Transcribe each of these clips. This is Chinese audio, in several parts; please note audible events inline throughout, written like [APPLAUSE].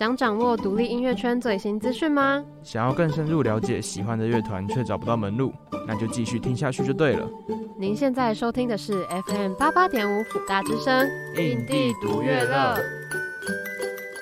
想掌握独立音乐圈最新资讯吗？想要更深入了解喜欢的乐团却找不到门路，那就继续听下去就对了。您现在收听的是 FM 八八点五辅大之声，印地独乐乐。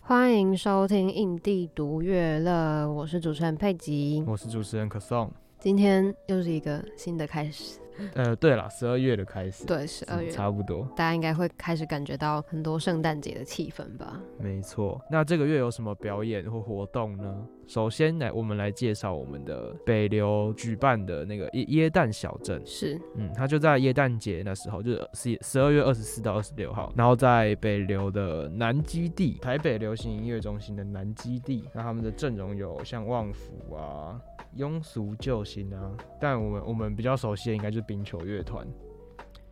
欢迎收听印地独乐乐，我是主持人佩吉，我是主持人可颂。今天又是一个新的开始。呃，对了，十二月的开始，对，十二月差不多，大家应该会开始感觉到很多圣诞节的气氛吧？没错，那这个月有什么表演或活动呢？首先来，我们来介绍我们的北流举办的那个耶耶诞小镇，是，嗯，它就在耶诞节那时候，就是十十二月二十四到二十六号，然后在北流的南基地，台北流行音乐中心的南基地，那他们的阵容有像旺福啊。庸俗救星啊，但我们我们比较熟悉的应该就是冰球乐团，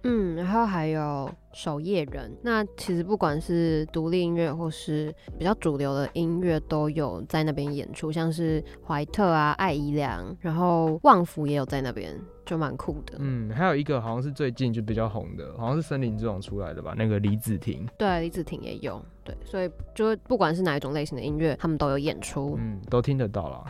嗯，然后还有守夜人。那其实不管是独立音乐或是比较主流的音乐，都有在那边演出，像是怀特啊、艾怡良，然后旺福也有在那边，就蛮酷的。嗯，还有一个好像是最近就比较红的，好像是森林之王出来的吧，那个李子婷。对，李子婷也有。对，所以就不管是哪一种类型的音乐，他们都有演出，嗯，都听得到啦。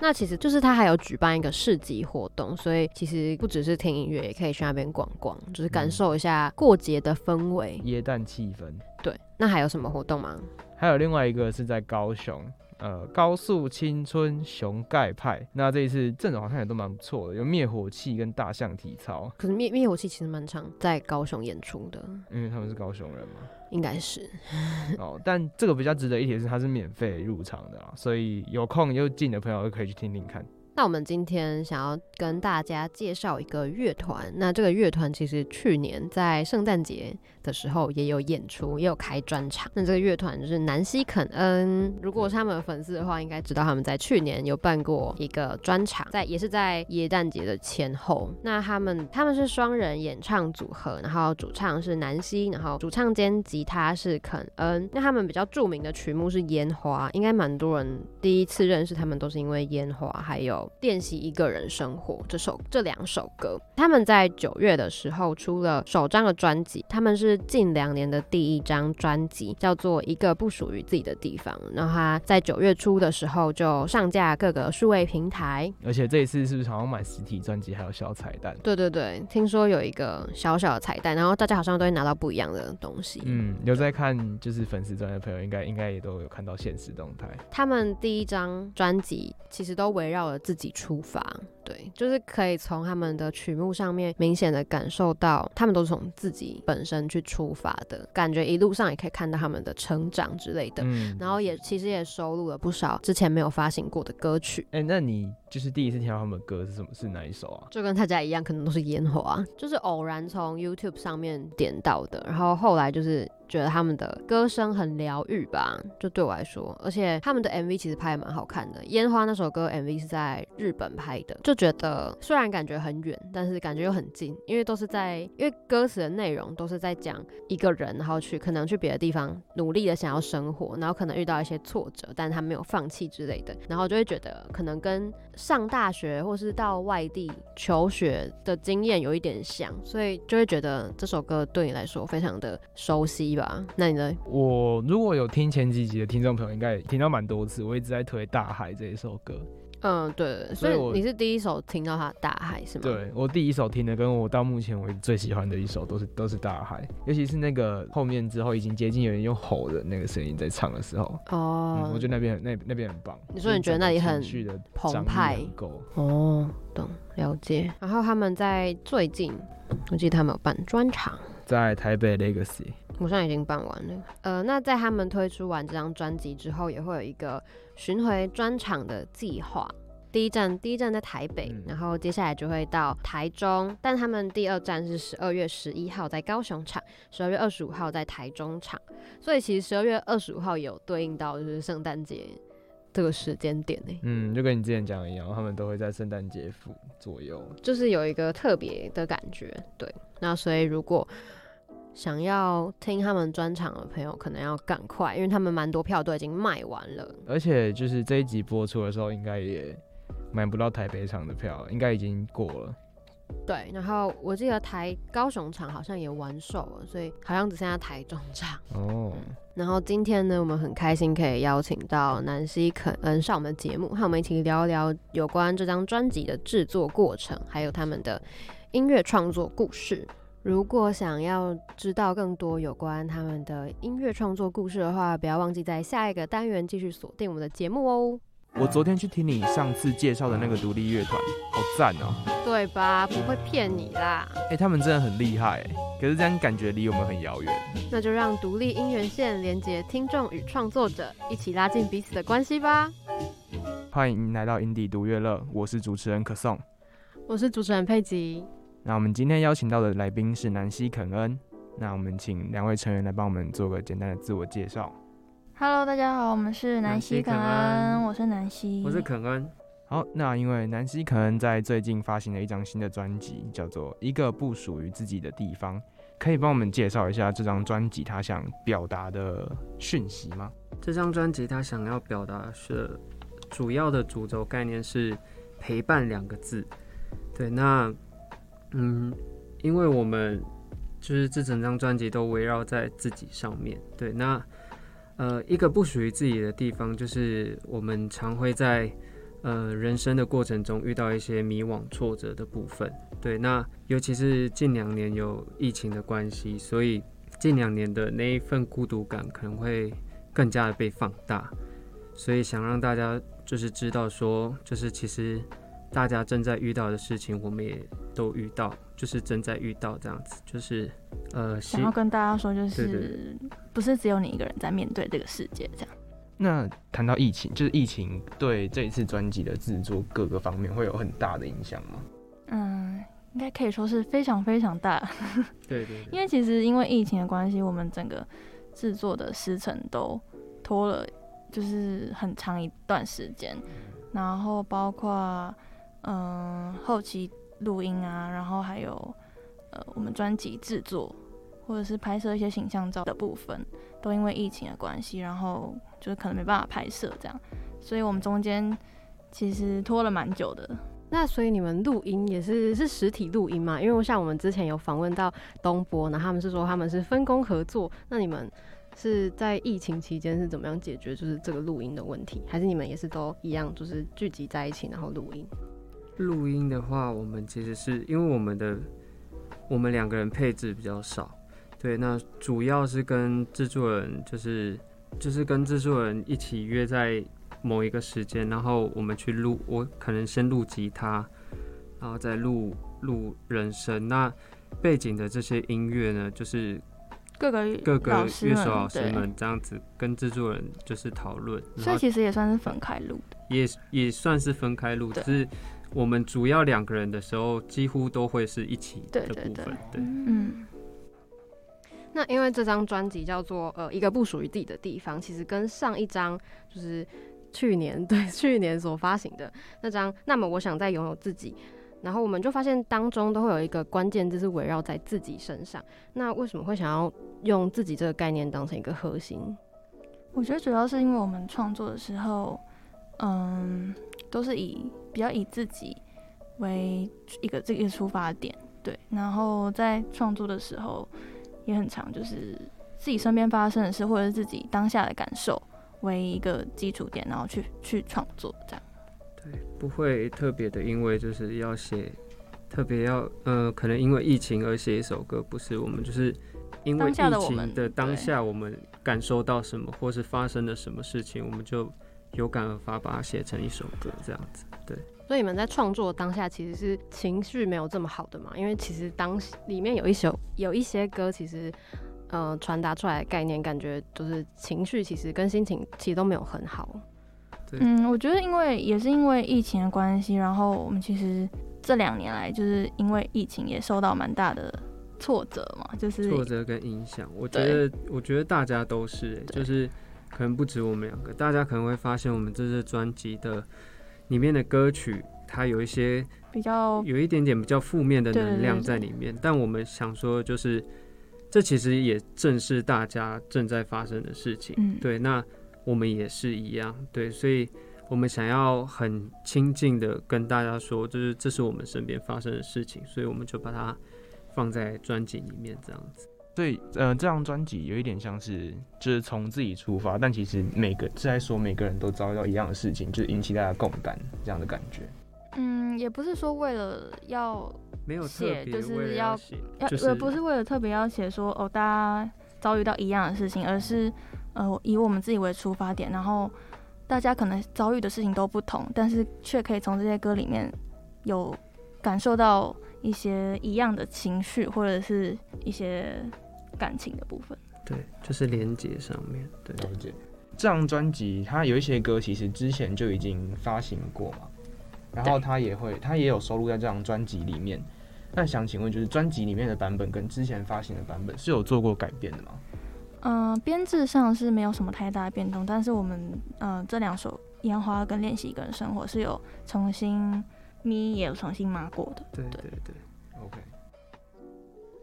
那其实就是他还有举办一个市集活动，所以其实不只是听音乐，也可以去那边逛逛，就是感受一下过节的氛围、耶诞气氛。对，那还有什么活动吗？还有另外一个是在高雄。呃，高速青春熊盖派，那这一次阵容好像也都蛮不错的，有灭火器跟大象体操。可是灭灭火器其实蛮常在高雄演出的，因为他们是高雄人嘛，应该是。[LAUGHS] 哦，但这个比较值得一提的是，它是免费入场的啦，所以有空又近的朋友就可以去听听看。那我们今天想要跟大家介绍一个乐团，那这个乐团其实去年在圣诞节的时候也有演出，也有开专场。那这个乐团就是南希肯恩，如果是他们的粉丝的话，应该知道他们在去年有办过一个专场，在也是在耶诞节的前后。那他们他们是双人演唱组合，然后主唱是南希，然后主唱兼吉他是肯恩。那他们比较著名的曲目是烟花，应该蛮多人第一次认识他们都是因为烟花，还有。练习一个人生活这首这两首歌，他们在九月的时候出了首张的专辑，他们是近两年的第一张专辑，叫做《一个不属于自己的地方》。然后他在九月初的时候就上架各个数位平台，而且这一次是不是好像买实体专辑还有小彩蛋？对对对，听说有一个小小的彩蛋，然后大家好像都会拿到不一样的东西。嗯，有在看就是粉丝专的朋友应该应该也都有看到现实动态。他们第一张专辑其实都围绕了自己出发。对，就是可以从他们的曲目上面明显的感受到，他们都是从自己本身去出发的感觉，一路上也可以看到他们的成长之类的。嗯，然后也其实也收录了不少之前没有发行过的歌曲。哎、欸，那你就是第一次听到他们的歌是什么？是哪一首啊？就跟大家一样，可能都是烟火啊，就是偶然从 YouTube 上面点到的，然后后来就是。觉得他们的歌声很疗愈吧，就对我来说，而且他们的 MV 其实拍的蛮好看的。烟花那首歌 MV 是在日本拍的，就觉得虽然感觉很远，但是感觉又很近，因为都是在，因为歌词的内容都是在讲一个人，然后去可能去别的地方努力的想要生活，然后可能遇到一些挫折，但他没有放弃之类的，然后就会觉得可能跟上大学或是到外地求学的经验有一点像，所以就会觉得这首歌对你来说非常的熟悉。那你呢？我如果有听前几集的听众朋友，应该也听到蛮多次。我一直在推《大海》这一首歌。嗯，对，所以你是第一首听到他《大海》是吗？对，我第一首听的，跟我到目前为止最喜欢的一首都是都是《大海》，尤其是那个后面之后已经接近有人用吼的那个声音在唱的时候。哦、嗯，我觉得那边那那边很棒。你说你觉得那里很澎湃？够哦，懂了解。然后他们在最近，我记得他们有办专场。在台北 Legacy，我现在已经办完了。呃，那在他们推出完这张专辑之后，也会有一个巡回专场的计划。第一站，第一站在台北，嗯，然后接下来就会到台中，但他们第二站是十二月十一号在高雄场，十二月二十五号在台中场。所以其实十二月二十五号有对应到就是圣诞节这个时间点呢。嗯，就跟你之前讲的一样，他们都会在圣诞节附左右，就是有一个特别的感觉。对，那所以如果想要听他们专场的朋友，可能要赶快，因为他们蛮多票都已经卖完了。而且就是这一集播出的时候，应该也买不到台北场的票，应该已经过了。对，然后我记得台高雄场好像也完售了，所以好像只剩下台中场。哦、嗯。然后今天呢，我们很开心可以邀请到南希肯恩上我们的节目，和我们一起聊一聊有关这张专辑的制作过程，还有他们的音乐创作故事。如果想要知道更多有关他们的音乐创作故事的话，不要忘记在下一个单元继续锁定我们的节目哦。我昨天去听你上次介绍的那个独立乐团，好赞哦！对吧？不会骗你啦。哎、欸，他们真的很厉害，可是这样感觉离我们很遥远。那就让独立音源线连接听众与创作者，一起拉近彼此的关系吧。欢迎来到 indie 独乐乐，我是主持人可颂，我是主持人佩吉。那我们今天邀请到的来宾是南希肯恩，那我们请两位成员来帮我们做个简单的自我介绍。Hello，大家好，我们是南希肯恩，肯恩我是南希，我是肯恩。好，那因为南希肯恩在最近发行了一张新的专辑，叫做《一个不属于自己的地方》，可以帮我们介绍一下这张专辑他想表达的讯息吗？这张专辑他想要表达是主要的主轴概念是陪伴两个字。对，那嗯，因为我们就是这整张专辑都围绕在自己上面。对，那。呃，一个不属于自己的地方，就是我们常会在呃人生的过程中遇到一些迷惘、挫折的部分。对，那尤其是近两年有疫情的关系，所以近两年的那一份孤独感可能会更加的被放大。所以想让大家就是知道说，就是其实大家正在遇到的事情，我们也都遇到，就是正在遇到这样子，就是呃想要跟大家说，就是。不是只有你一个人在面对这个世界，这样。那谈到疫情，就是疫情对这一次专辑的制作各个方面会有很大的影响吗？嗯，应该可以说是非常非常大。对，对对。[LAUGHS] 因为其实因为疫情的关系，我们整个制作的时程都拖了，就是很长一段时间。然后包括嗯后期录音啊，然后还有呃我们专辑制作。或者是拍摄一些形象照的部分，都因为疫情的关系，然后就是可能没办法拍摄这样，所以我们中间其实拖了蛮久的。那所以你们录音也是是实体录音吗？因为像我们之前有访问到东波，那他们是说他们是分工合作。那你们是在疫情期间是怎么样解决就是这个录音的问题？还是你们也是都一样，就是聚集在一起然后录音？录音的话，我们其实是因为我们的我们两个人配置比较少。对，那主要是跟制作人，就是就是跟制作人一起约在某一个时间，然后我们去录，我可能先录吉他，然后再录录人声。那背景的这些音乐呢，就是各个各个乐手老师们这样子跟制作人就是讨论。所以其实也算是分开录的，也也算是分开录，只是我们主要两个人的时候，几乎都会是一起的部分。对，对，对，对，嗯。那因为这张专辑叫做呃一个不属于自己的地方，其实跟上一张就是去年对去年所发行的那张，那么我想再拥有自己，然后我们就发现当中都会有一个关键字是围绕在自己身上。那为什么会想要用自己这个概念当成一个核心？我觉得主要是因为我们创作的时候，嗯，都是以比较以自己为一个这个出发点，对，然后在创作的时候。也很常，就是自己身边发生的事，或者是自己当下的感受为一个基础点，然后去去创作这样。对，不会特别的，因为就是要写，特别要呃，可能因为疫情而写一首歌，不是我们就是因为疫情的当下，我们感受到什么，或是发生了什么事情，我们就有感而发，把它写成一首歌这样子。对。所以你们在创作当下其实是情绪没有这么好的嘛？因为其实当里面有一首有一些歌，其实呃传达出来的概念，感觉就是情绪其实跟心情其实都没有很好。对。嗯，我觉得因为也是因为疫情的关系，然后我们其实这两年来就是因为疫情也受到蛮大的挫折嘛，就是挫折跟影响。我觉得我觉得大家都是、欸，就是可能不止我们两个，大家可能会发现我们这次专辑的。里面的歌曲，它有一些比较有一点点比较负面的能量在里面，但我们想说，就是这其实也正是大家正在发生的事情。对，那我们也是一样，对，所以我们想要很亲近的跟大家说，就是这是我们身边发生的事情，所以我们就把它放在专辑里面这样子。所以，呃，这张专辑有一点像是就是从自己出发，但其实每个是在说每个人都遭遇到一样的事情，就是引起大家共感这样的感觉。嗯，也不是说为了要没有写，就是要要，呃，不是为了特别要写说哦，大家遭遇到一样的事情，而是呃以我们自己为出发点，然后大家可能遭遇的事情都不同，但是却可以从这些歌里面有感受到一些一样的情绪，或者是一些感情的部分。对，就是连接上面。对，了解。这张专辑它有一些歌其实之前就已经发行过嘛。然后它也会，它也有收录在这张专辑里面。那想请问，就是专辑里面的版本跟之前发行的版本是有做过改变的吗？嗯、呃，编制上是没有什么太大的变动，但是我们嗯、呃、这两首《烟花》跟《练习一个人生活》是有重新咪也有重新码过的。对对对，OK。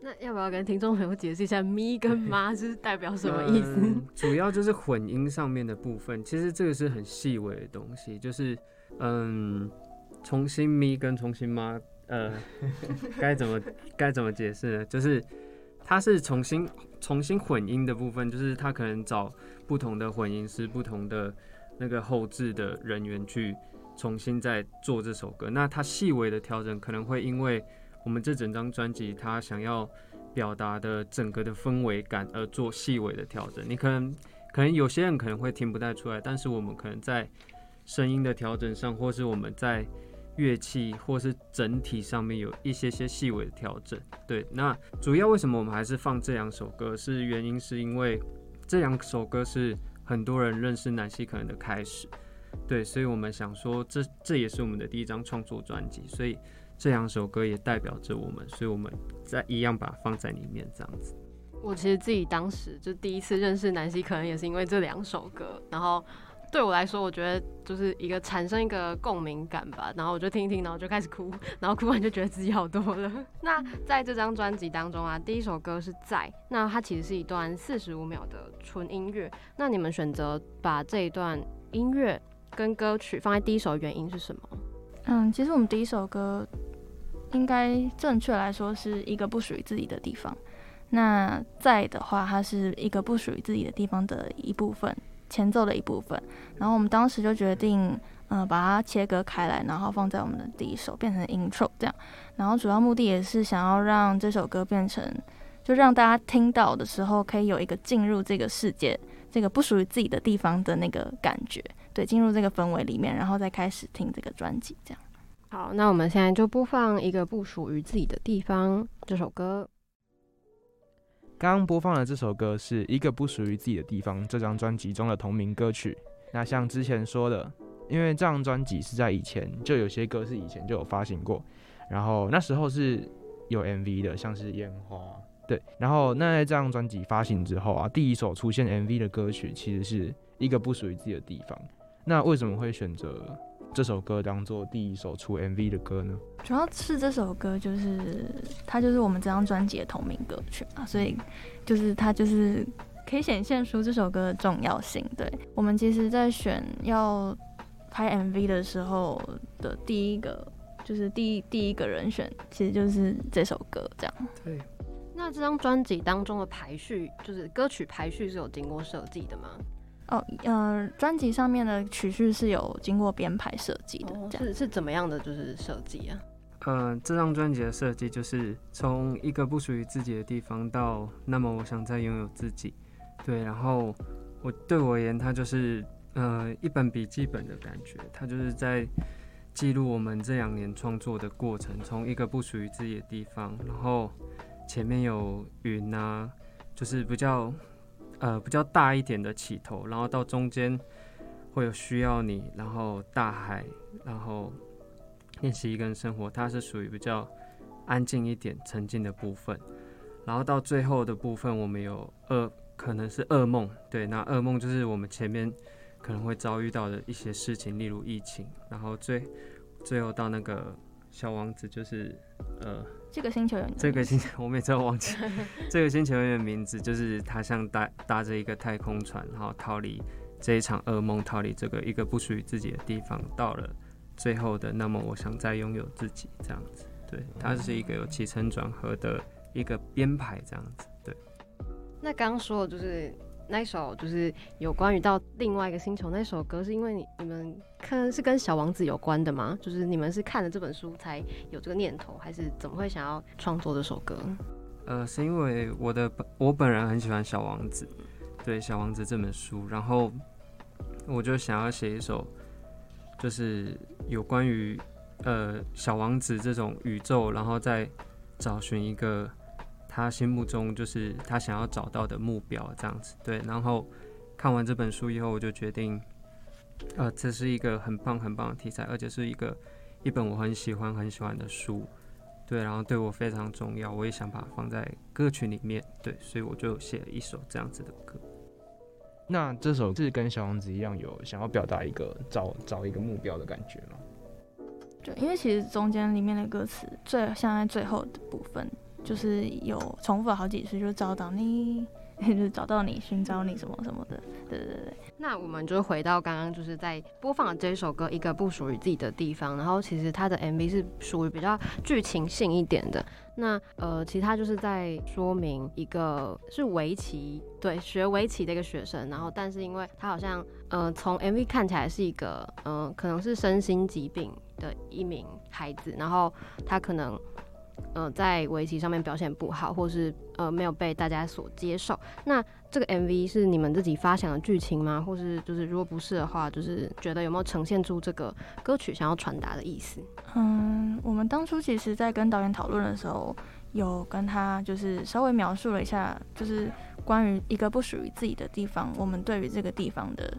那要不要跟听众朋友解释一下咪跟妈是代表什么意思？呃、主要就是混音上面的部分，其实这个是很细微的东西，就是嗯。重新咪跟重新妈，呃，[LAUGHS] 该怎么该怎么解释呢？就是它是重新重新混音的部分，就是他可能找不同的混音师、不同的那个后置的人员去重新再做这首歌。那它细微的调整可能会因为我们这整张专辑他想要表达的整个的氛围感而做细微的调整。你可能可能有些人可能会听不太出来，但是我们可能在声音的调整上，或是我们在乐器或是整体上面有一些些细微的调整，对。那主要为什么我们还是放这两首歌？是原因是因为这两首歌是很多人认识南西可能的开始，对。所以我们想说这，这这也是我们的第一张创作专辑，所以这两首歌也代表着我们，所以我们在一样把它放在里面这样子。我其实自己当时就第一次认识南希，可能也是因为这两首歌，然后。对我来说，我觉得就是一个产生一个共鸣感吧，然后我就听一听，然后就开始哭，然后哭完就觉得自己好多了。[LAUGHS] 那在这张专辑当中啊，第一首歌是在，那它其实是一段四十五秒的纯音乐。那你们选择把这一段音乐跟歌曲放在第一首的原因是什么？嗯，其实我们第一首歌应该正确来说是一个不属于自己的地方。那在的话，它是一个不属于自己的地方的一部分。前奏的一部分，然后我们当时就决定，嗯、呃，把它切割开来，然后放在我们的第一首，变成 intro 这样。然后主要目的也是想要让这首歌变成，就让大家听到的时候，可以有一个进入这个世界，这个不属于自己的地方的那个感觉，对，进入这个氛围里面，然后再开始听这个专辑这样。好，那我们现在就播放一个不属于自己的地方这首歌。刚刚播放的这首歌是一个不属于自己的地方，这张专辑中的同名歌曲。那像之前说的，因为这张专辑是在以前就有些歌是以前就有发行过，然后那时候是有 MV 的，像是烟花。对，然后那在这张专辑发行之后啊，第一首出现 MV 的歌曲其实是一个不属于自己的地方。那为什么会选择？这首歌当做第一首出 MV 的歌呢？主要是这首歌就是它就是我们这张专辑的同名歌曲嘛，所以就是它就是可以显现出这首歌的重要性。对，我们其实在选要拍 MV 的时候的第一个就是第一第一个人选，其实就是这首歌这样。对。那这张专辑当中的排序，就是歌曲排序是有经过设计的吗？哦，呃，专辑上面的曲序是有经过编排设计的，哦、是是怎么样的？就是设计啊？呃，这张专辑的设计就是从一个不属于自己的地方到那么我想再拥有自己，对，然后我对我而言，它就是呃一本笔记本的感觉，它就是在记录我们这两年创作的过程，从一个不属于自己的地方，然后前面有云啊，就是比较。呃，比较大一点的起头，然后到中间会有需要你，然后大海，然后练习一个人生活，它是属于比较安静一点、沉静的部分。然后到最后的部分，我们有噩，可能是噩梦，对，那噩梦就是我们前面可能会遭遇到的一些事情，例如疫情。然后最最后到那个小王子，就是呃。这个星球有这个星球，我每次都忘记 [LAUGHS] 这个星球有点名字，就是他像搭搭着一个太空船，然后逃离这一场噩梦，逃离这个一个不属于自己的地方，到了最后的那么，我想再拥有自己这样子。对，它是一个有起承转合的一个编排这样子。对。那刚刚说的就是那一首，就是有关于到另外一个星球那首歌，是因为你你们看是跟小王子有关的吗？就是你们是看了这本书才有这个念头，还是怎么会想要创作这首歌？呃，是因为我的我本人很喜欢小王子，对小王子这本书，然后我就想要写一首，就是有关于。呃，小王子这种宇宙，然后再找寻一个他心目中就是他想要找到的目标，这样子对。然后看完这本书以后，我就决定，呃，这是一个很棒很棒的题材，而且是一个一本我很喜欢很喜欢的书，对，然后对我非常重要，我也想把它放在歌曲里面，对，所以我就写了一首这样子的歌。那这首是跟小王子一样，有想要表达一个找找一个目标的感觉吗？对，因为其实中间里面的歌词最像在最后的部分，就是有重复了好几次，就找到你，就是找到你，寻找你什么什么的。对对对。那我们就回到刚刚就是在播放这一首歌《一个不属于自己的地方》，然后其实它的 MV 是属于比较剧情性一点的。那呃，其他就是在说明一个是围棋，对，学围棋的一个学生，然后但是因为他好像呃从 MV 看起来是一个嗯、呃、可能是身心疾病的一名孩子，然后他可能呃在围棋上面表现不好，或是呃没有被大家所接受。那这个 MV 是你们自己发想的剧情吗？或是就是如果不是的话，就是觉得有没有呈现出这个歌曲想要传达的意思？嗯，我们当初其实在跟导演讨论的时候，有跟他就是稍微描述了一下，就是关于一个不属于自己的地方，我们对于这个地方的。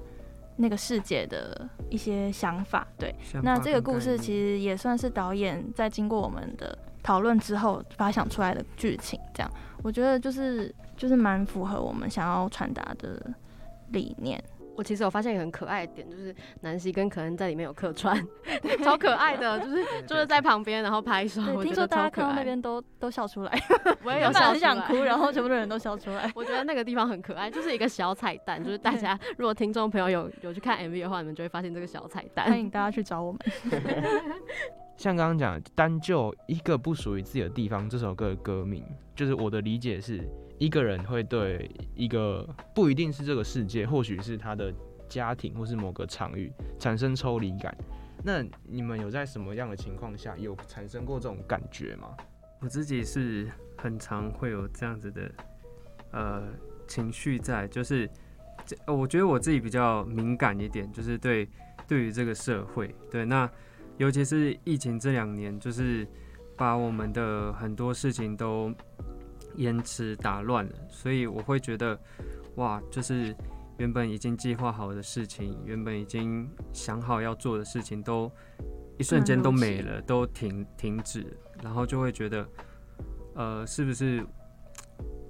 那个世界的一些想法，对，那这个故事其实也算是导演在经过我们的讨论之后发想出来的剧情，这样我觉得就是就是蛮符合我们想要传达的理念。我其实有发现一个很可爱的点，就是南希跟可恩在里面有客串，[LAUGHS] 超可爱的，就是就是在旁边然后拍手。听说大家看到那边都都笑出来，我也有笑很想哭，然后全部的人都笑出来。[LAUGHS] 我觉得那个地方很可爱，就是一个小彩蛋，就是大家如果听众朋友有有去看 MV 的话，你们就会发现这个小彩蛋。欢迎大家去找我们。[LAUGHS] 像刚刚讲，单就一个不属于自己的地方这首歌的歌名，就是我的理解是。一个人会对一个不一定是这个世界，或许是他的家庭，或是某个场域产生抽离感。那你们有在什么样的情况下有产生过这种感觉吗？我自己是很常会有这样子的呃情绪在，就是这我觉得我自己比较敏感一点，就是对对于这个社会，对，那尤其是疫情这两年，就是把我们的很多事情都。延迟打乱了，所以我会觉得，哇，就是原本已经计划好的事情，原本已经想好要做的事情，都一瞬间都没了，都停停止，然后就会觉得，呃，是不是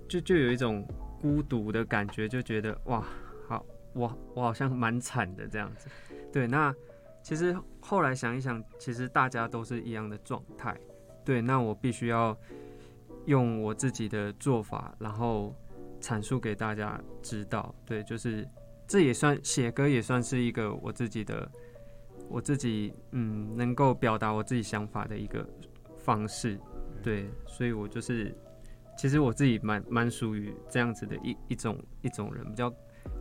就就有一种孤独的感觉，就觉得哇，好，我我好像蛮惨的这样子。对，那其实后来想一想，其实大家都是一样的状态。对，那我必须要。用我自己的做法，然后阐述给大家知道。对，就是这也算写歌，也算是一个我自己的，我自己嗯，能够表达我自己想法的一个方式。对，所以我就是，其实我自己蛮蛮属于这样子的一一种一种人，比较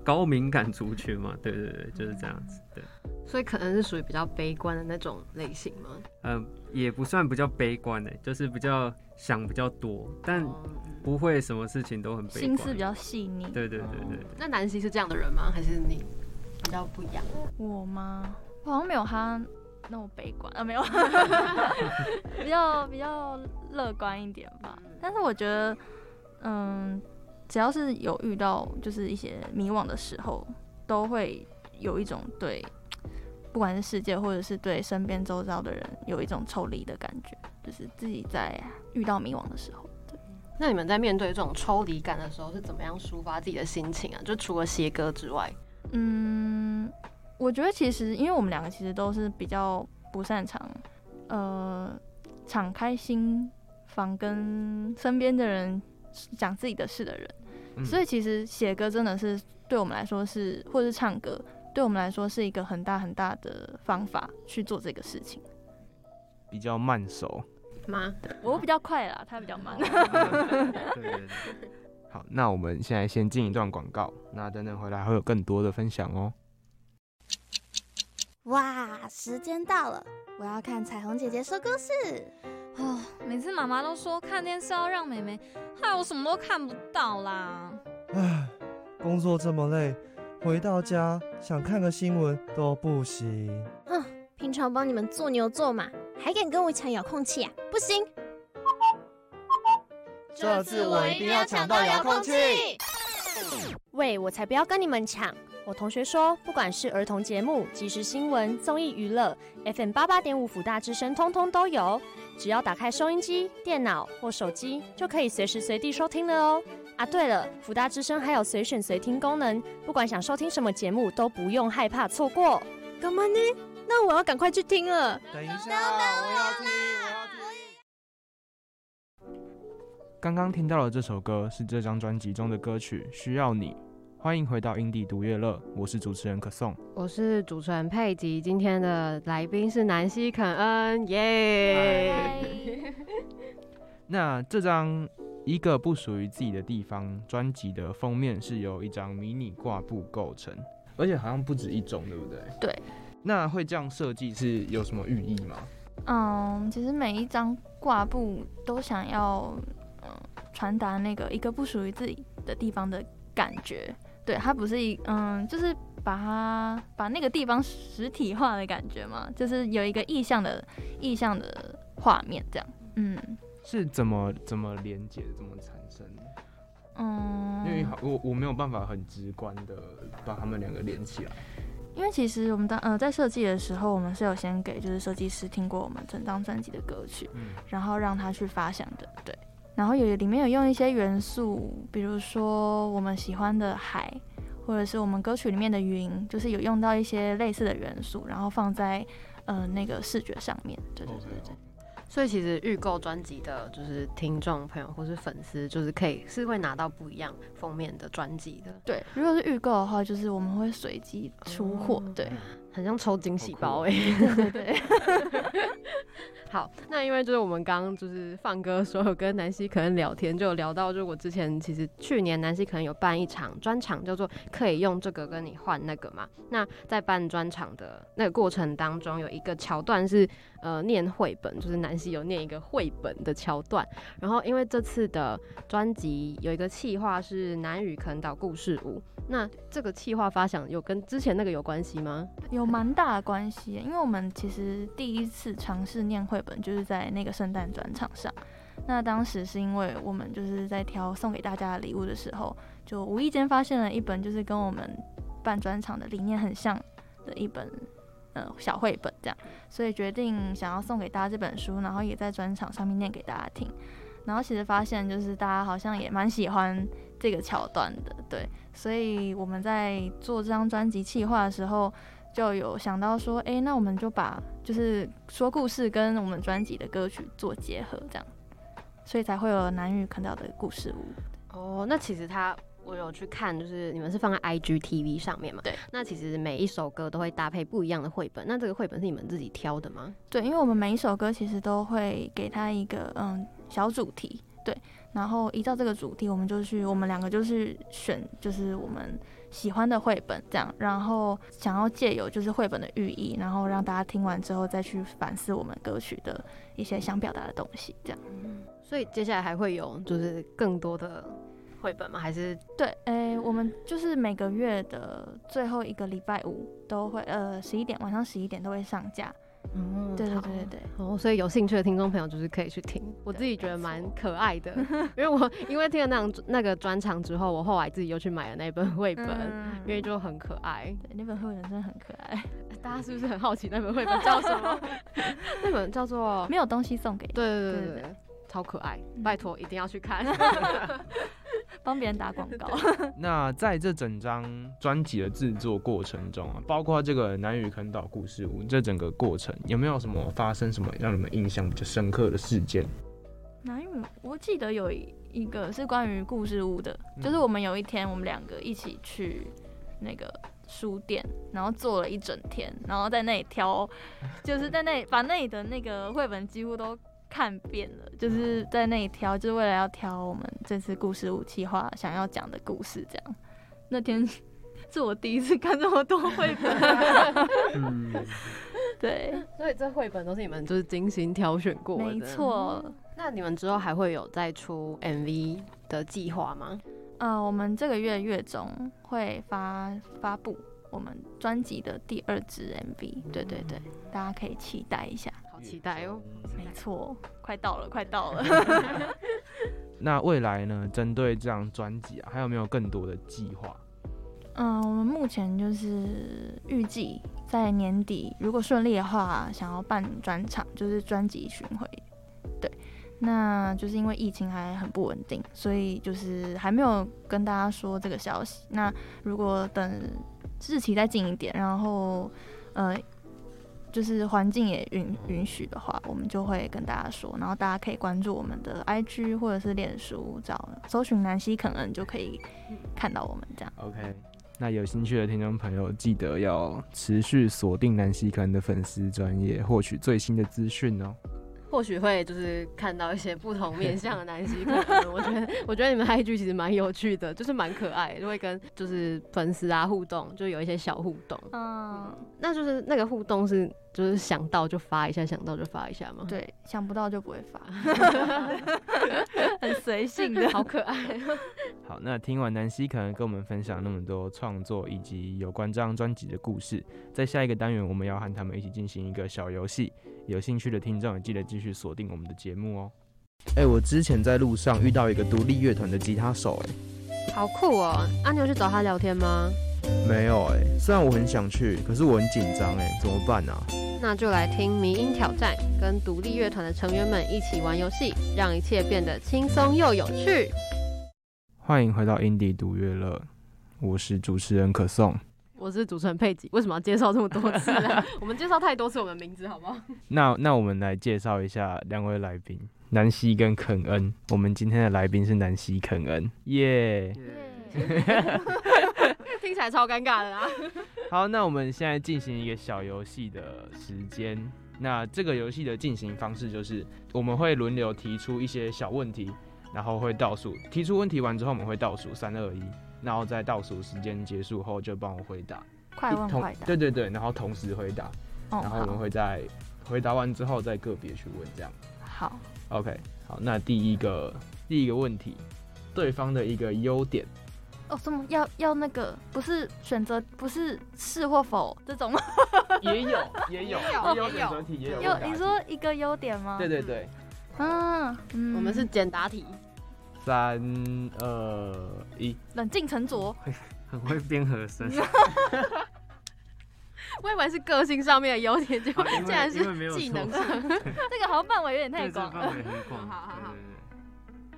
高敏感族群嘛。对对对，就是这样子。对，所以可能是属于比较悲观的那种类型吗？嗯，也不算比较悲观的，就是比较。想比较多，但不会什么事情都很悲观，心思比较细腻。对对对对，对。那南希是这样的人吗？还是你比较不一样？我吗？我好像没有他那么悲观啊，没有，[LAUGHS] 比较比较乐观一点吧。但是我觉得，嗯，只要是有遇到就是一些迷惘的时候，都会有一种对，不管是世界或者是对身边周遭的人，有一种抽离的感觉。就是自己在遇到迷惘的时候，对。那你们在面对这种抽离感的时候，是怎么样抒发自己的心情啊？就除了写歌之外，嗯，我觉得其实因为我们两个其实都是比较不擅长，呃，敞开心房跟身边的人讲自己的事的人，嗯，所以其实写歌真的是对我们来说是，或者是唱歌对我们来说是一个很大很大的方法去做这个事情。比较慢熟吗？我比较快啦，他比较慢。[LAUGHS] 对对对。好，那我们现在先进一段广告，那等等回来会有更多的分享哦。哇，时间到了，我要看彩虹姐姐说故事。哦，每次妈妈都说看电视要让妹妹，害我什么都看不到啦。唉，工作这么累，回到家想看个新闻都不行。哼，平常帮你们做牛做马，还敢跟我抢遥控器啊？不行！这次我一定要抢到遥控器。喂，我才不要跟你们抢！我同学说，不管是儿童节目、即时新闻、综艺娱乐，FM 八八点五辅大之声，通通都有。只要打开收音机、电脑或手机，就可以随时随地收听了哦。啊，对了，福大之声还有随选随听功能，不管想收听什么节目，都不用害怕错过。干嘛呢？那我要赶快去听了。等一下，我要听，我要听。刚刚听到的这首歌是这张专辑中的歌曲《需要你》。欢迎回到英地独乐乐，我是主持人可颂，我是主持人佩吉，今天的来宾是南希肯恩，耶、yeah！[LAUGHS] 那这张一个不属于自己的地方专辑的封面是由一张迷你挂布构成，而且好像不止一种，对不对？对。那会这样设计是有什么寓意吗？嗯，其实每一张挂布都想要嗯传达那个一个不属于自己的地方的感觉。对，它不是一嗯，就是把它把那个地方实体化的感觉嘛，就是有一个意象的意象的画面这样。嗯，是怎么怎么连接，怎么产生？嗯，因为我我没有办法很直观的把他们两个连起来。因为其实我们当呃在设计的时候，我们是有先给就是设计师听过我们整张专辑的歌曲，嗯，然后让他去发想的，对。然后有里面有用一些元素，比如说我们喜欢的海，或者是我们歌曲里面的云，就是有用到一些类似的元素，然后放在呃那个视觉上面。对对对对。所以其实预购专辑的，就是听众朋友或是粉丝，就是可以是会拿到不一样封面的专辑的。对，如果是预购的话，就是我们会随机出货。哦、对，很像抽惊喜包哎、欸。对 [LAUGHS] 对对。[LAUGHS] 好，那因为就是我们刚刚就是放歌的时候，跟南希可能聊天，就有聊到，就我之前其实去年南希可能有办一场专场，叫做可以用这个跟你换那个嘛。那在办专场的那个过程当中，有一个桥段是呃念绘本，就是南希有念一个绘本的桥段。然后因为这次的专辑有一个企划是南语肯岛故事屋，那这个企划发想有跟之前那个有关系吗？有蛮大的关系，因为我们其实第一次尝试念绘本。就是在那个圣诞专场上，那当时是因为我们就是在挑送给大家的礼物的时候，就无意间发现了一本就是跟我们办专场的理念很像的一本呃小绘本，这样，所以决定想要送给大家这本书，然后也在专场上面念给大家听。然后其实发现就是大家好像也蛮喜欢这个桥段的，对，所以我们在做这张专辑企划的时候。就有想到说，哎、欸，那我们就把就是说故事跟我们专辑的歌曲做结合，这样，所以才会有南语看到的故事屋。哦，那其实他我有去看，就是你们是放在 IGTV 上面嘛？对。那其实每一首歌都会搭配不一样的绘本，那这个绘本是你们自己挑的吗？对，因为我们每一首歌其实都会给他一个嗯小主题，对，然后依照这个主题，我们就去，我们两个就是选，就是我们。喜欢的绘本这样，然后想要借由就是绘本的寓意，然后让大家听完之后再去反思我们歌曲的一些想表达的东西，这样。所以接下来还会有就是更多的绘本吗？还是对，诶、欸，我们就是每个月的最后一个礼拜五都会，呃，十一点晚上十一点都会上架。嗯，对对对对对，哦，所以有兴趣的听众朋友就是可以去听，我自己觉得蛮可爱的，[LAUGHS] 因为我因为听了那张那个专场之后，我后来自己又去买了那本绘本，嗯，因为就很可爱，对，那本绘本真的很可爱，[LAUGHS] 大家是不是很好奇那本绘本叫什么？[LAUGHS] 那本叫做没有东西送给你，对对对对，对，对，超可爱，拜托一定要去看。帮别人打广告。[LAUGHS] 那在这整张专辑的制作过程中啊，包括这个南屿坑岛故事屋，这整个过程有没有什么发生什么让你们印象比较深刻的事件？南屿，我记得有一个是关于故事屋的，就是我们有一天我们两个一起去那个书店，然后坐了一整天，然后在那里挑，就是在那里把那里的那个绘本几乎都看遍了，就是在那里挑，就是为了要挑我们这次故事武器化想要讲的故事。这样，那天 [LAUGHS] 是我第一次看这么多绘本。[LAUGHS] 嗯，对，所以这绘本都是你们就是精心挑选过的。没错。那你们之后还会有再出 MV 的计划吗？呃，我们这个月月中会发发布我们专辑的第二支 MV，对对对，大家可以期待一下，好期待哦！没错，快到了，快到了。[LAUGHS] [LAUGHS] 那未来呢？针对这张专辑啊，还有没有更多的计划？嗯、呃，我们目前就是预计在年底，如果顺利的话，想要办专场，就是专辑巡回，对。那就是因为疫情还很不稳定，所以就是还没有跟大家说这个消息。那如果等日期再近一点，然后呃，就是环境也允允许的话，我们就会跟大家说。然后大家可以关注我们的 IG 或者是脸书，找搜寻南希肯恩就可以看到我们这样。OK，那有兴趣的听众朋友记得要持续锁定南希肯恩的粉丝专业，获取最新的资讯哦。或许会就是看到一些不同面 [LAUGHS] 向的南希。可能，我觉得我觉得你们 IG 其实蛮有趣的，就是蛮可爱，就会跟就是粉丝啊互动，就有一些小互动。嗯，那就是那个互动是就是想到就发一下，想到就发一下吗？对，想不到就不会发，[LAUGHS] [LAUGHS] 很随性的，[LAUGHS] 好可爱。[LAUGHS] 好，那听完南希可能跟我们分享那么多创作以及有关这张专辑的故事，在下一个单元我们要和他们一起进行一个小游戏。有兴趣的听众也记得继续锁定我们的节目哦。哎、欸，我之前在路上遇到一个独立乐团的吉他手，哎，好酷哦！阿、啊、牛去找他聊天吗？没有，哎，虽然我很想去，可是我很紧张，哎，怎么办呢、啊？那就来听迷音挑战，跟独立乐团的成员们一起玩游戏，让一切变得轻松又有趣。欢迎回到 indie 独乐乐，我是主持人可颂。我是主持人佩吉，为什么要介绍这么多次呢？[LAUGHS] 我们介绍太多次我们名字，好不好？那那我们来介绍一下两位来宾，南希跟肯恩。我们今天的来宾是南希肯恩，耶、yeah！[LAUGHS] 听起来超尴尬的啦。[LAUGHS] 好，那我们现在进行一个小游戏的时间。那这个游戏的进行方式就是，我们会轮流提出一些小问题，然后会倒数。提出问题完之后，我们会倒数三二一。然后在倒数时间结束后就帮我回答，快问快答。对对对，然后同时回答，哦、然后我们会在回答完之后再个别去问，这样。好。OK，好，那第一个第一个问题，对方的一个优点。哦，什么要要那个？不是选择，不是是或否这种吗？[LAUGHS] 也有也有也有选择题，也有。有你说一个优点吗？对对对。嗯，嗯我们是简答题。三二一，冷静沉着，很会编和声。[LAUGHS] 我以为是个性上面的优点，结果竟然是技能上。[LAUGHS] 这个好像范围有点太广了。好好好。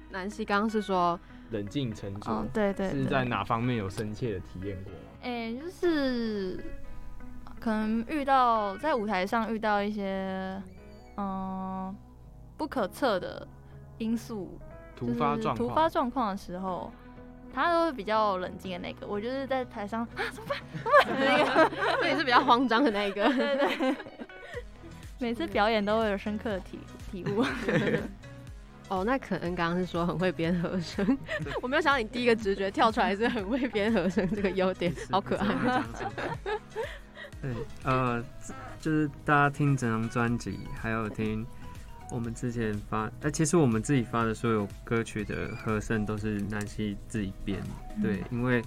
南希刚刚是说冷静沉着，对对，是在哪方面有深切的体验过吗？哎，就是可能遇到在舞台上遇到一些嗯不可测的因素。突发状况，突发状况的时候，他都是比较冷静的那个。我就是在台上啊，怎么办？怎么办？那个，所以是比较慌张的那个。[LAUGHS] 对对对。每次表演都会有深刻的体体悟。[LAUGHS] 哦，那可能刚刚是说很会编和声，[LAUGHS] 我没有想到你第一个直觉跳出来是很会编和声这个优点，好可爱。[LAUGHS] 对，呃，就是大家听整张专辑，还有听。我们之前发，呃，其实我们自己发的所有歌曲的和声都是南希自己编，对，因为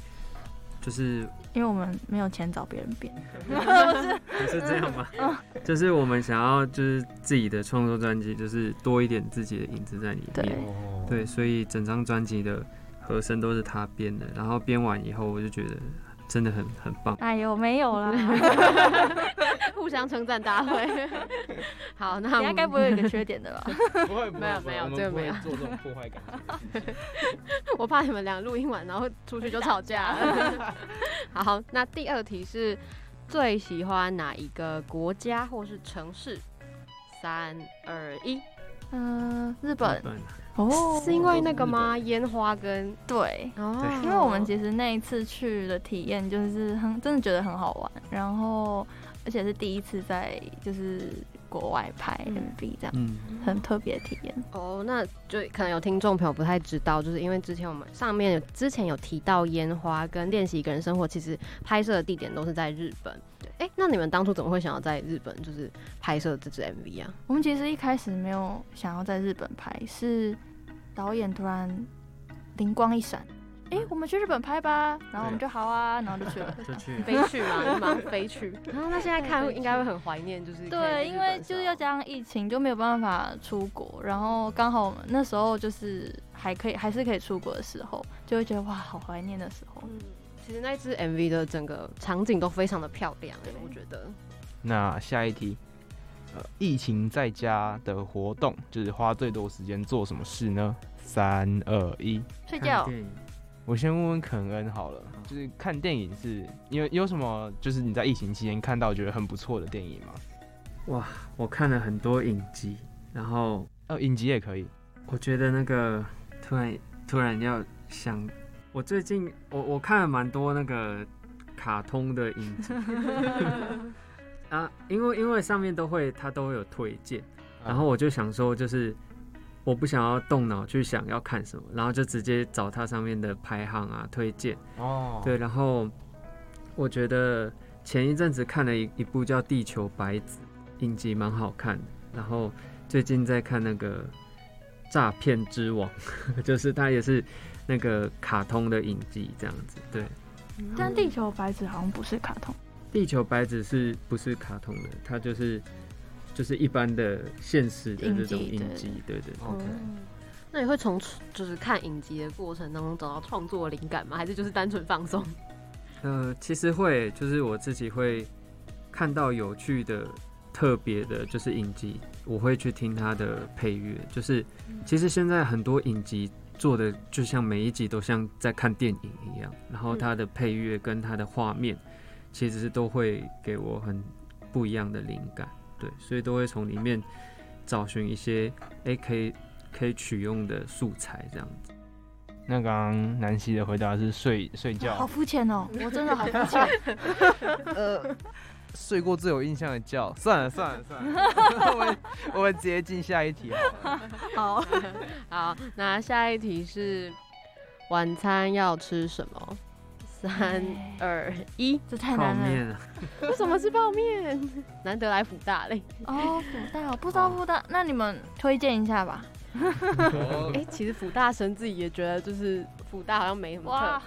就是因为我们没有钱找别人编，[LAUGHS] 不是这样吗？[LAUGHS] 就是我们想要就是自己的创作专辑，就是多一点自己的影子在里面，对，对，所以整张专辑的和声都是他编的，然后编完以后我就觉得。真的很很棒。哎呦，没有啦，[LAUGHS] 互相称赞大会。[LAUGHS] 好，那应该不会有一个缺点的吧？[LAUGHS] 不会，没有，没有，这个没有。做这种破坏感觉。我怕你们俩录音完，然后出去就吵架。好，那第二题是最喜欢哪一个国家或是城市？三二一，嗯，日本。哦是因为那个吗？烟花跟对，哦，因为我们其实那一次去的体验就是很真的觉得很好玩，然后而且是第一次在就是国外拍 MV 这样，嗯，很特别的体验。哦，那就可能有听众朋友不太知道，就是因为之前我们上面有之前有提到烟花跟练习一个人生活，其实拍摄的地点都是在日本。哎、欸，那你们当初怎么会想要在日本就是拍摄这支 MV 啊？我们其实一开始没有想要在日本拍，是导演突然灵光一闪，哎、欸，我们去日本拍吧，然后我们就好啊，然后就去了，[LAUGHS] 就去 [LAUGHS] 飞去嘛，[LAUGHS] 就马上飞去。然后那现在看应该会很怀念，就是对，因为就是要加上疫情，就没有办法出国，然后刚好我们那时候就是还可以，还是可以出国的时候，就会觉得哇，好怀念的时候。嗯其实那支 MV 的整个场景都非常的漂亮，我觉得。那下一题，呃，疫情在家的活动就是花最多时间做什么事呢？三二一，睡觉。我先问问肯恩好了，就是看电影是因为有什么，就是你在疫情期间看到觉得很不错的电影吗？哇，我看了很多影集，然后哦，影集也可以。我觉得那个突然突然要想。我最近我我看了蛮多那个卡通的影集 [LAUGHS] 啊，因为因为上面都会它都会有推荐，然后我就想说就是我不想要动脑去想要看什么，然后就直接找它上面的排行啊推荐哦，对，然后我觉得前一阵子看了一一部叫《地球白子》影集蛮好看的，然后最近在看那个《诈骗之王》，[LAUGHS] 就是它也是。那个卡通的影集这样子，对。但地球白子好像不是卡通。地球白子是不是卡通的？它就是就是一般的现实的这种影集，对对。OK。那你会从就是看影集的过程当中找到创作灵感吗？还是就是单纯放松？[LAUGHS] 呃，其实会，就是我自己会看到有趣的、特别的，就是影集，我会去听它的配乐。就是其实现在很多影集。做的就像每一集都像在看电影一样，然后它的配乐跟它的画面，其实是都会给我很不一样的灵感，对，所以都会从里面找寻一些哎可以可以取用的素材这样子。那刚刚南希的回答是睡睡觉，好肤浅哦，我真的好肤浅。[LAUGHS] 呃。睡过最有印象的觉，算了算了算了，[LAUGHS] 我们我们直接进下一题好，好，[LAUGHS] 好，那下一题是晚餐要吃什么？三二一，这太难了。为什么是泡面？[LAUGHS] 难得来辅大嘞。哦，辅大，我不知道辅大，那你们推荐一下吧。哎、[LAUGHS] 欸，其实辅大生自己也觉得，就是辅大好像没什么哇，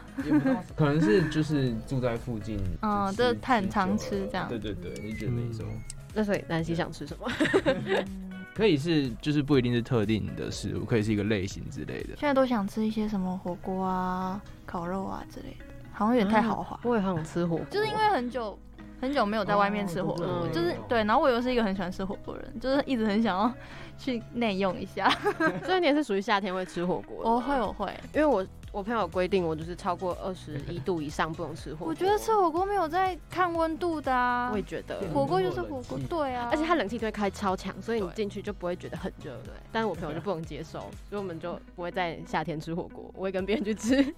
可能是就是住在附近，嗯，就是他很常吃这样。对对对，你觉得没错。那所以南希想吃什么？[LAUGHS] 可以是就是不一定是特定的食物，可以是一个类型之类的。现在都想吃一些什么火锅啊、烤肉啊之类的，好像有点太豪华。我也很想吃火锅，就是因为很久。很久没有在外面吃火锅，哦，就是对，然后我又是一个很喜欢吃火锅的人，就是一直很想要去内用一下。[LAUGHS] 所以你也是属于夏天会吃火锅？我会，我会，因为我我朋友规定我就是超过二十一度以上不能吃火锅。我觉得吃火锅没有在看温度的啊。我也觉得，火锅就是火锅，对啊，而且它冷气都会开超强，所以你进去就不会觉得很热。对，但是我朋友就不能接受，所以我们就不会在夏天吃火锅，我会跟别人去吃。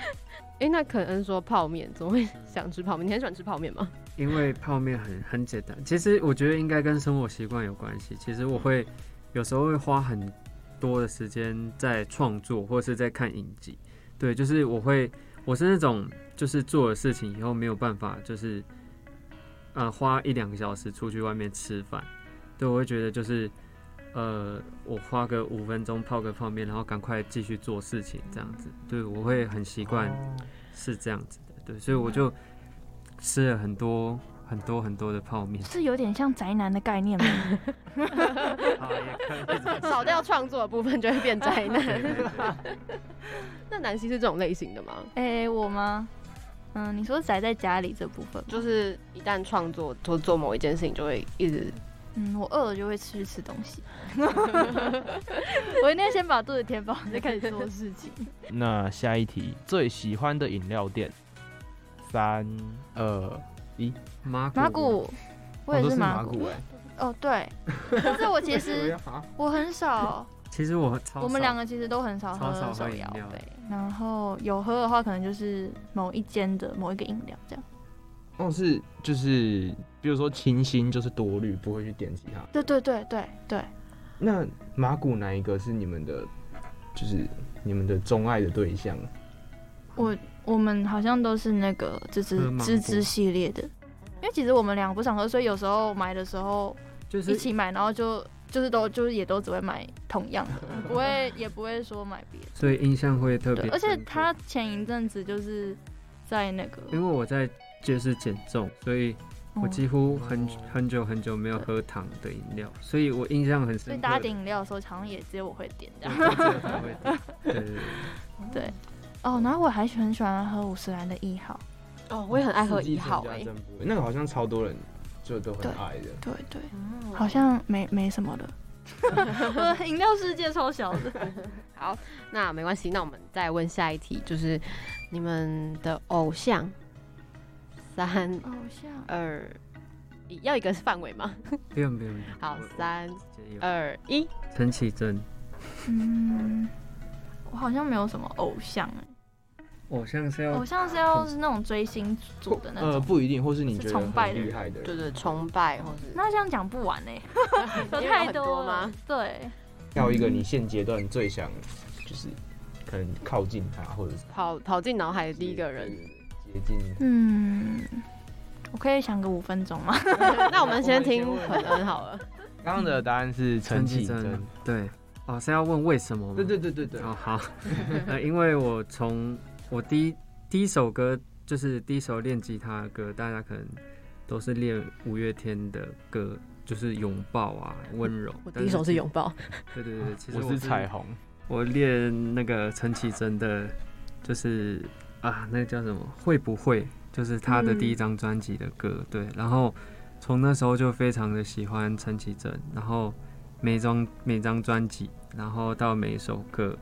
[LAUGHS] 哎、那肯恩说泡面，怎么会 [LAUGHS] 想吃泡面？你很喜欢吃泡面吗？因为泡面很很简单，其实我觉得应该跟生活习惯有关系。其实我会有时候会花很多的时间在创作，或者是在看影集。对，就是我会，我是那种就是做了事情以后没有办法，就是呃花一两个小时出去外面吃饭。对，我会觉得就是呃我花个五分钟泡个泡面，然后赶快继续做事情这样子。对，我会很习惯是这样子的。对，所以我就。吃了很多很多很多的泡面，是有点像宅男的概念吗？好，也可以。少掉创作的部分就会变宅男。[LAUGHS] 那南希是这种类型的吗？哎、欸，我吗？嗯，你说宅在家里这部分，就是一旦创作或做某一件事情，就会一直……嗯，我饿了就会吃吃东西。[LAUGHS] 我一定要先把肚子填饱，再开始做事情。[LAUGHS] 那下一题，最喜欢的饮料店。三二一，麻麻古，我也是麻古。哦，哦，对，[LAUGHS] 可是我其实我很少其实我超我们两个其实都很少喝喝手摇饮料杯，然后有喝的话，可能就是某一间的某一个饮料这样。哦，是就是，比如说清新就是多虑，不会去点其他。对对对对对，那马古哪一个是你们的，就是你们的钟爱的对象？我我们好像都是那个芝芝喝芒果芝芝系列的，因为其实我们两个不常喝，所以有时候买的时候就是一起买，然后就就是都就是也都只会买同样的，[LAUGHS] 不会也不会说买别的。所以印象会特，别。而且他前一阵子就是在那个，因为我在就是减重，所以我几乎很哦很久很久没有喝糖的饮料，所以我印象很深刻。所以大家点饮料的时候，常常也只有我会点这对样。对对对 [LAUGHS] 对，哦，然后我还很喜欢喝五十岚的一号，哦，我也很爱喝一号哎、那个好像超多人就都很对爱的。对对，嗯好像没没什么的。[LAUGHS] [LAUGHS] 我的饮料世界超小的。好，那没关系，那我们再问下一题，就是你们的偶像。三偶像。二一，要一个是范围吗？[LAUGHS] 不用不用。好，三二一，陈绮贞，嗯，我好像没有什么偶像哎，偶像是要偶像是要是那种追星族的那种。呃，不一定，或是你觉得崇拜厉害的人，对对，崇拜或是那这样讲不完哎，[LAUGHS] 有太多吗？对，要一个你现阶段最想，就是可能靠近他，或者是跑跑进脑海的第一个人。接近。嗯，我可以想个五分钟吗？[LAUGHS] 那我们先听 [LAUGHS] 我们先问混恩好了。刚刚的答案是陈绮贞。对，哦是要问为什么吗？对对对对对。哦好，[LAUGHS] 呃，因为我从我第一第一首歌就是第一首练吉他的歌，大家可能都是练五月天的歌，就是拥抱啊，温柔。我第一首是拥抱，对对对，其实我是彩虹。我练那个陈绮贞的，就是啊，那个叫什么？会不会？就是他的第一张专辑的歌，对。然后从那时候就非常的喜欢陈绮贞，然后每张每张专辑，然后到每一首歌，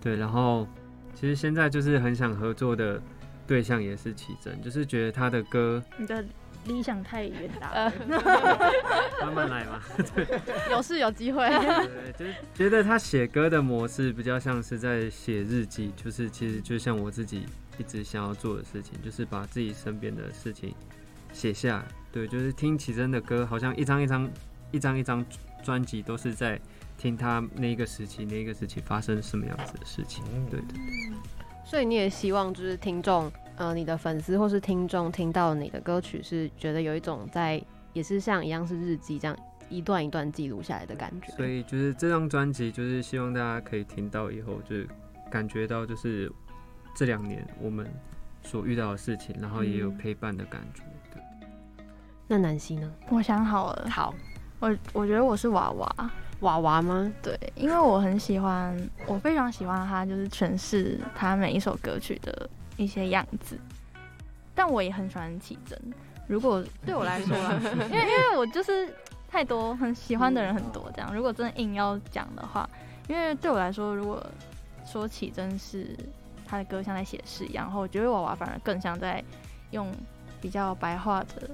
对。然后其实现在就是很想合作的对象也是绮贞，就是觉得他的歌你的理想太远大了。[LAUGHS] 慢慢来嘛。[LAUGHS] 有事有机会。对，就是觉得他写歌的模式比较像是在写日记，就是其实就像我自己一直想要做的事情，就是把自己身边的事情写下来。对，就是听綺贞的歌，好像一张一张、一张一张专辑都是在听他那一个时期、那一个时期发生什么样子的事情。对对所以你也希望就是听众，呃，你的粉丝或是听众听到你的歌曲，是觉得有一种在也是像一样是日记这样一段一段记录下来的感觉。所以就是这张专辑，就是希望大家可以听到以后，就是感觉到就是这两年我们所遇到的事情，然后也有陪伴的感觉。对。那南希呢？我想好了，好，我我觉得我是娃娃，娃娃吗？对，因为我很喜欢，我非常喜欢他，就是诠释他每一首歌曲的一些样子。但我也很喜欢启真。如果对我来说啦，[LAUGHS] 因为因为我就是太多很喜欢的人很多，这样。如果真的硬要讲的话，因为对我来说，如果说起真是他的歌像在写诗一样，然后我觉得娃娃反而更像在用比较白话的。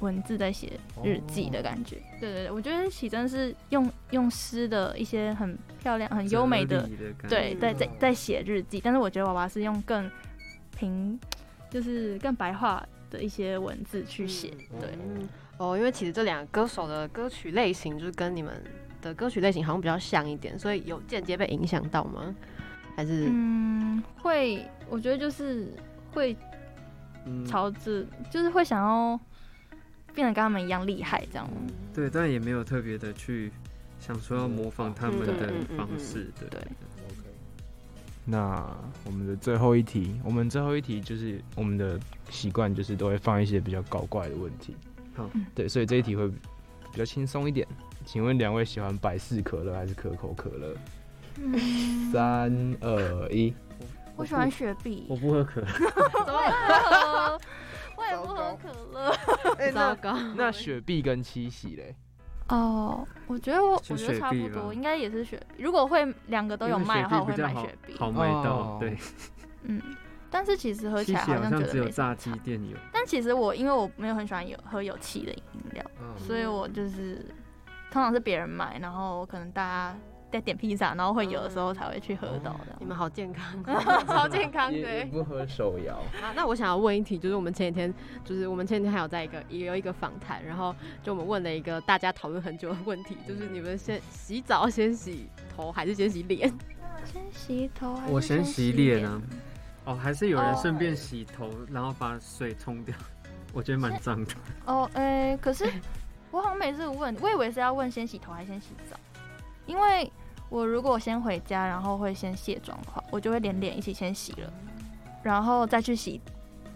文字在写日记的感觉，对对对，我觉得喜珍是用用诗的一些很漂亮、很优美的，的感觉对，在在在写日记。但是我觉得娃娃是用更平，就是更白话的一些文字去写，对。嗯，哦，因为其实这两个歌手的歌曲类型就是跟你们的歌曲类型好像比较像一点，所以有间接被影响到吗？还是嗯，会，我觉得就是会朝着，就是会想要。变得跟他们一样厉害，这样。对，但也没有特别的去想说要模仿他们的方式，对。对。那我们的最后一题，我们最后一题就是我们的习惯，就是都会放一些比较搞怪的问题。好，对，所以这一题会比较轻松一点。请问两位喜欢百事可乐还是可口可乐？嗯，三二一。我喜欢雪碧。我不喝可乐。怎么喝？我也不喝可乐。欸、糟糕。那雪碧跟七喜嘞？哦，我觉得我我觉得差不多，应该也是雪。如果会两个都有卖的话，我会买雪碧。好卖到，对。嗯，但是其实喝起来好像觉得只有炸鸡店有。但其实我因为我没有很喜欢有喝有气的饮料，所以我就是通常是别人买，然后可能大家在点披萨，然后会有的时候才会去喝到的。你们好健康，[LAUGHS] 超健康，对。不喝手摇。[LAUGHS] 啊，那我想要问一题，就是我们前几天，就是我们前几天还有在一个也有一个访谈，然后就我们问了一个大家讨论很久的问题，就是你们先洗澡先洗头还是先洗脸？先洗头还是我先洗脸啊。哦，还是有人顺便洗头，哦、然后把水冲掉，[LAUGHS] 我觉得蛮脏的。哦，哎、欸，可是我好像每次问，我以为是要问先洗头还是先洗澡，因为我如果先回家，然后会先卸妆的话，我就会连脸一起先洗了，然后再去洗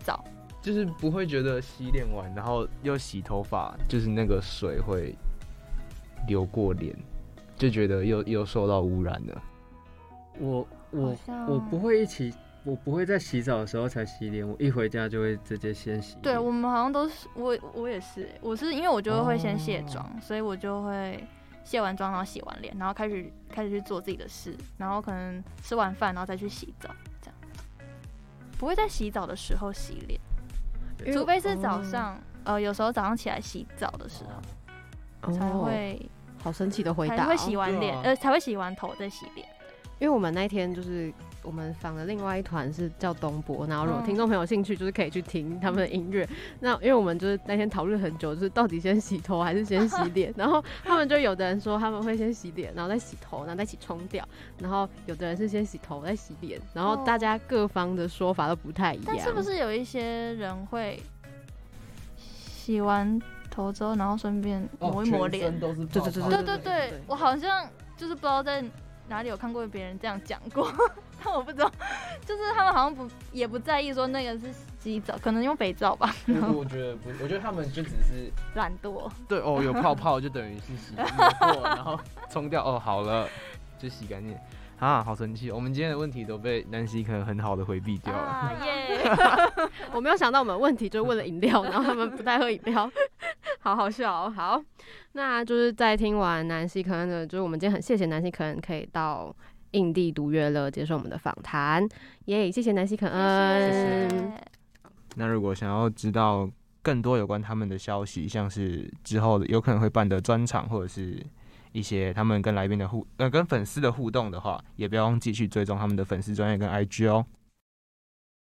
澡。就是不会觉得洗脸完，然后又洗头发，就是那个水会流过脸，就觉得又又受到污染了。我我我不会一起。我不会在洗澡的时候才洗脸，我一回家就会直接先洗。对，我们好像都是我，我也是，我是因为我就会先卸妆，哦，所以我就会卸完妆，然后洗完脸，然后开始开始去做自己的事，然后可能吃完饭，然后再去洗澡，这样。不会在洗澡的时候洗脸，除非是早上，哦，呃，有时候早上起来洗澡的时候，哦，才会。好神奇的回答，才会洗完脸，啊，呃，才会洗完头再洗脸。因为我们那天就是。我们访的另外一团是叫东波，然后如果听众朋友有兴趣，就是可以去听他们的音乐。那因为我们就是那天讨论很久，就是到底先洗头还是先洗脸。然后他们就有的人说他们会先洗脸，然后再洗头，然后再一起冲掉。然后有的人是先洗头再洗脸。然后大家各方的说法都不太一样。但是不是有一些人会洗完头之后，然后顺便抹一抹脸？对对对对对对，我好像就是不知道在哪里有看过别人这样讲过。[LAUGHS] 但我不知道，就是他们好像不也不在意说那个是洗澡，可能用肥皂吧。我我觉得不，我觉得他们就只是 [LAUGHS] 懒惰。对哦，有泡泡就等于是洗过，然后冲掉哦，好了就洗干净。啊，好神奇！我们今天的问题都被南希可能很好的回避掉了。[LAUGHS] 耶、啊！[LAUGHS] 我没有想到我们问题就问了饮料，然后他们不太喝饮料，[LAUGHS] 好好笑哦。好，那就是在听完南希可恩的，就是我们今天很谢谢南希可恩可以到。印地独乐乐接受我们的访谈，耶、yeah！谢谢南希肯恩。谢谢。那如果想要知道更多有关他们的消息，像是之后有可能会办的专场，或者是一些他们跟来宾的互呃跟粉丝的互动的话，也不要忘记去追踪他们的粉丝专业跟 IG 哦。